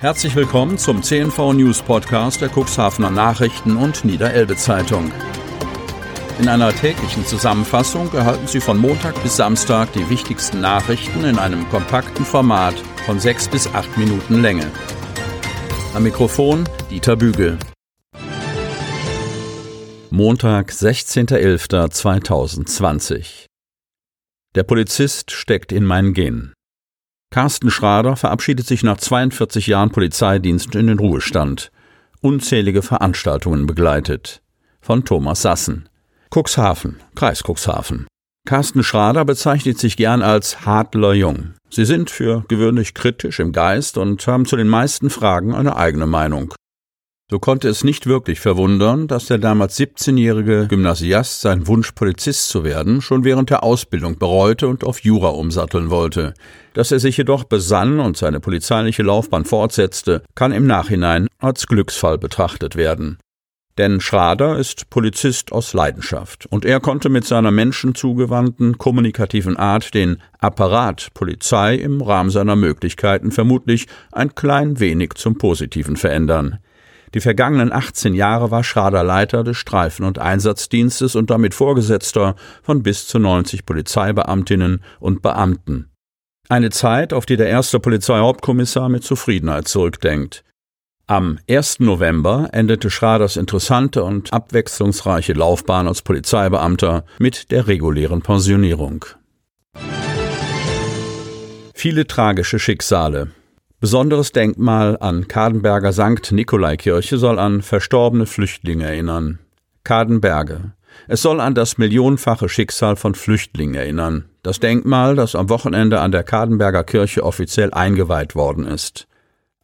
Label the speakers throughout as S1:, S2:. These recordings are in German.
S1: Herzlich willkommen zum CNV News Podcast der Cuxhavener Nachrichten und Niederelbe Zeitung. In einer täglichen Zusammenfassung erhalten Sie von Montag bis Samstag die wichtigsten Nachrichten in einem kompakten Format von sechs bis acht Minuten Länge. Am Mikrofon Dieter Bügel. Montag, 16.11.2020. Der Polizist steckt in mein Gen. Carsten Schrader verabschiedet sich nach 42 Jahren Polizeidienst in den Ruhestand. Unzählige Veranstaltungen begleitet. Von Thomas Sassen. Cuxhaven, Kreis Cuxhaven. Carsten Schrader bezeichnet sich gern als Hadler Jung. Sie sind für gewöhnlich kritisch im Geist und haben zu den meisten Fragen eine eigene Meinung. So konnte es nicht wirklich verwundern, dass der damals 17-jährige Gymnasiast seinen Wunsch, Polizist zu werden, schon während der Ausbildung bereute und auf Jura umsatteln wollte. Dass er sich jedoch besann und seine polizeiliche Laufbahn fortsetzte, kann im Nachhinein als Glücksfall betrachtet werden. Denn Schrader ist Polizist aus Leidenschaft, und er konnte mit seiner menschenzugewandten, kommunikativen Art den Apparat Polizei im Rahmen seiner Möglichkeiten vermutlich ein klein wenig zum Positiven verändern. Die vergangenen 18 Jahre war Schrader Leiter des Streifen- und Einsatzdienstes und damit Vorgesetzter von bis zu 90 Polizeibeamtinnen und Beamten. Eine Zeit, auf die der erste Polizeihauptkommissar mit Zufriedenheit zurückdenkt. Am 1. November endete Schraders interessante und abwechslungsreiche Laufbahn als Polizeibeamter mit der regulären Pensionierung. Viele tragische Schicksale, Besonderes Denkmal an Kadenberger Sankt Nikolaikirche soll an verstorbene Flüchtlinge erinnern. Kadenberge. Es soll an das millionenfache Schicksal von Flüchtlingen erinnern. Das Denkmal, das am Wochenende an der Kadenberger Kirche offiziell eingeweiht worden ist.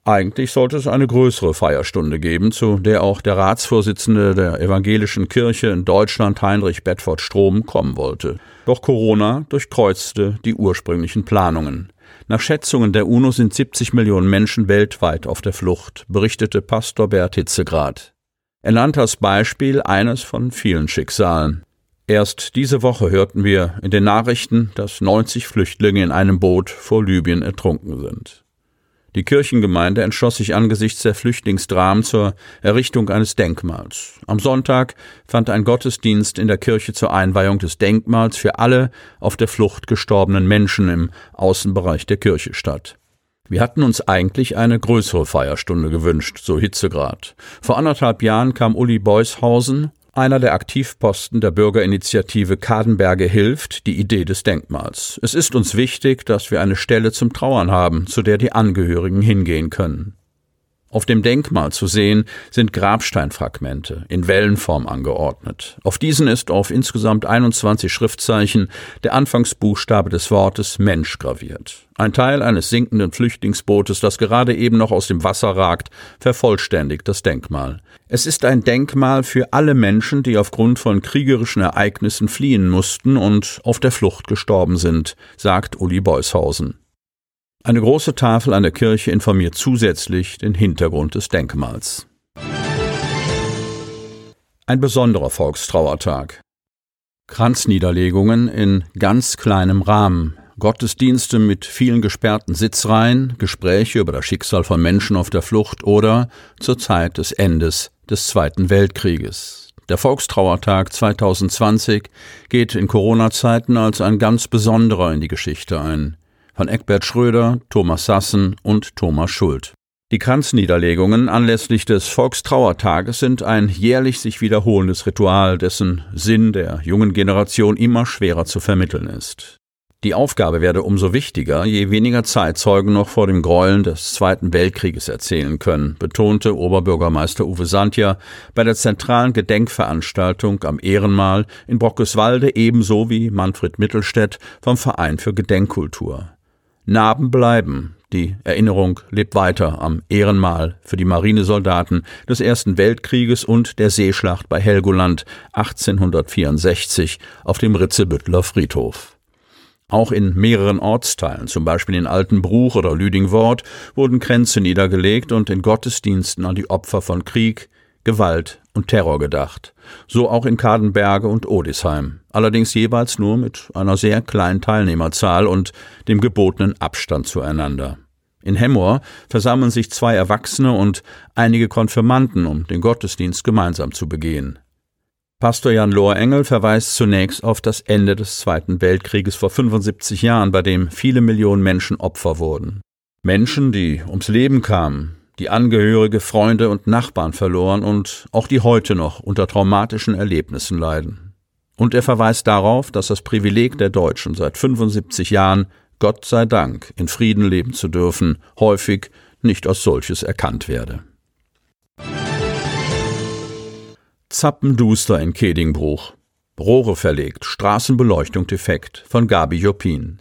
S1: Eigentlich sollte es eine größere Feierstunde geben, zu der auch der Ratsvorsitzende der evangelischen Kirche in Deutschland, Heinrich Bedford Strom, kommen wollte. Doch Corona durchkreuzte die ursprünglichen Planungen. Nach Schätzungen der UNO sind 70 Millionen Menschen weltweit auf der Flucht, berichtete Pastor Bert Hitzegrad. Er nannte als Beispiel eines von vielen Schicksalen. Erst diese Woche hörten wir in den Nachrichten, dass 90 Flüchtlinge in einem Boot vor Libyen ertrunken sind. Die Kirchengemeinde entschloss sich angesichts der Flüchtlingsdramen zur Errichtung eines Denkmals. Am Sonntag fand ein Gottesdienst in der Kirche zur Einweihung des Denkmals für alle auf der Flucht gestorbenen Menschen im Außenbereich der Kirche statt. Wir hatten uns eigentlich eine größere Feierstunde gewünscht, so Hitzegrad. Vor anderthalb Jahren kam Uli Beushausen einer der Aktivposten der Bürgerinitiative Kadenberge hilft, die Idee des Denkmals. Es ist uns wichtig, dass wir eine Stelle zum Trauern haben, zu der die Angehörigen hingehen können. Auf dem Denkmal zu sehen sind Grabsteinfragmente in Wellenform angeordnet. Auf diesen ist auf insgesamt 21 Schriftzeichen der Anfangsbuchstabe des Wortes Mensch graviert. Ein Teil eines sinkenden Flüchtlingsbootes, das gerade eben noch aus dem Wasser ragt, vervollständigt das Denkmal. Es ist ein Denkmal für alle Menschen, die aufgrund von kriegerischen Ereignissen fliehen mussten und auf der Flucht gestorben sind, sagt Uli Beushausen. Eine große Tafel an der Kirche informiert zusätzlich den Hintergrund des Denkmals. Ein besonderer Volkstrauertag. Kranzniederlegungen in ganz kleinem Rahmen, Gottesdienste mit vielen gesperrten Sitzreihen, Gespräche über das Schicksal von Menschen auf der Flucht oder zur Zeit des Endes des Zweiten Weltkrieges. Der Volkstrauertag 2020 geht in Corona-Zeiten als ein ganz besonderer in die Geschichte ein von Eckbert Schröder, Thomas Sassen und Thomas Schuld. Die Kranzniederlegungen anlässlich des Volkstrauertages sind ein jährlich sich wiederholendes Ritual, dessen Sinn der jungen Generation immer schwerer zu vermitteln ist. Die Aufgabe werde umso wichtiger, je weniger Zeitzeugen noch vor dem Gräueln des Zweiten Weltkrieges erzählen können, betonte Oberbürgermeister Uwe Santja bei der zentralen Gedenkveranstaltung am Ehrenmal in Brockeswalde ebenso wie Manfred Mittelstädt vom Verein für Gedenkkultur. Narben bleiben. Die Erinnerung lebt weiter am Ehrenmal für die Marinesoldaten des Ersten Weltkrieges und der Seeschlacht bei Helgoland 1864 auf dem Ritzebüttler Friedhof. Auch in mehreren Ortsteilen, zum Beispiel in Altenbruch oder Lüdingwort, wurden Kränze niedergelegt und in Gottesdiensten an die Opfer von Krieg, Gewalt und Terror gedacht. So auch in Kadenberge und Odisheim. Allerdings jeweils nur mit einer sehr kleinen Teilnehmerzahl und dem gebotenen Abstand zueinander. In Hemmoor versammeln sich zwei Erwachsene und einige Konfirmanden, um den Gottesdienst gemeinsam zu begehen. Pastor Jan Lohrengel verweist zunächst auf das Ende des Zweiten Weltkrieges vor 75 Jahren, bei dem viele Millionen Menschen Opfer wurden. Menschen, die ums Leben kamen, die Angehörige, Freunde und Nachbarn verloren und auch die heute noch unter traumatischen Erlebnissen leiden. Und er verweist darauf, dass das Privileg der Deutschen seit 75 Jahren, Gott sei Dank, in Frieden leben zu dürfen, häufig nicht als solches erkannt werde. Zappenduster in Kedingbruch. Rohre verlegt, Straßenbeleuchtung defekt von Gabi Jopin.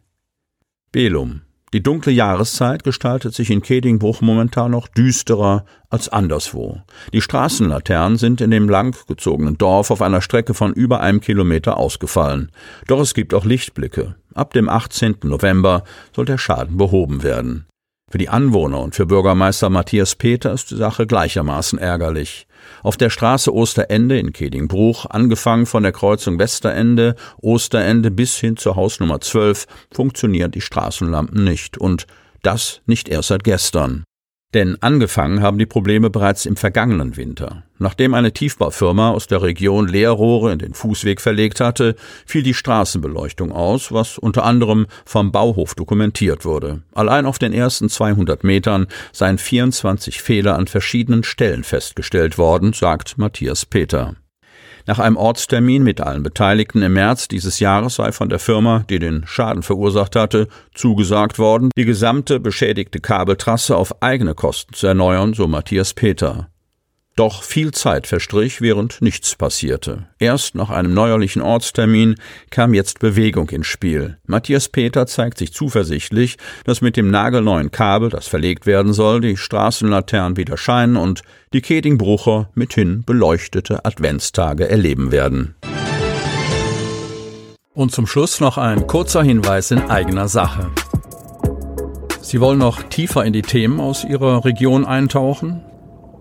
S1: Belum, die dunkle Jahreszeit gestaltet sich in Kedingbruch momentan noch düsterer als anderswo. Die Straßenlaternen sind in dem langgezogenen Dorf auf einer Strecke von über einem Kilometer ausgefallen. Doch es gibt auch Lichtblicke. Ab dem 18. November soll der Schaden behoben werden. Für die Anwohner und für Bürgermeister Matthias Peter ist die Sache gleichermaßen ärgerlich. Auf der Straße Osterende in Kedingbruch, angefangen von der Kreuzung Westerende, Osterende bis hin zur Hausnummer 12, funktionieren die Straßenlampen nicht. Und das nicht erst seit gestern. Denn angefangen haben die Probleme bereits im vergangenen Winter. Nachdem eine Tiefbaufirma aus der Region Leerrohre in den Fußweg verlegt hatte, fiel die Straßenbeleuchtung aus, was unter anderem vom Bauhof dokumentiert wurde. Allein auf den ersten 200 Metern seien 24 Fehler an verschiedenen Stellen festgestellt worden, sagt Matthias Peter. Nach einem Ortstermin mit allen Beteiligten im März dieses Jahres sei von der Firma, die den Schaden verursacht hatte, zugesagt worden, die gesamte beschädigte Kabeltrasse auf eigene Kosten zu erneuern, so Matthias Peter. Doch viel Zeit verstrich, während nichts passierte. Erst nach einem neuerlichen Ortstermin kam jetzt Bewegung ins Spiel. Matthias Peter zeigt sich zuversichtlich, dass mit dem nagelneuen Kabel, das verlegt werden soll, die Straßenlaternen wieder scheinen und die Kedingbrucher mithin beleuchtete Adventstage erleben werden. Und zum Schluss noch ein kurzer Hinweis in eigener Sache. Sie wollen noch tiefer in die Themen aus Ihrer Region eintauchen?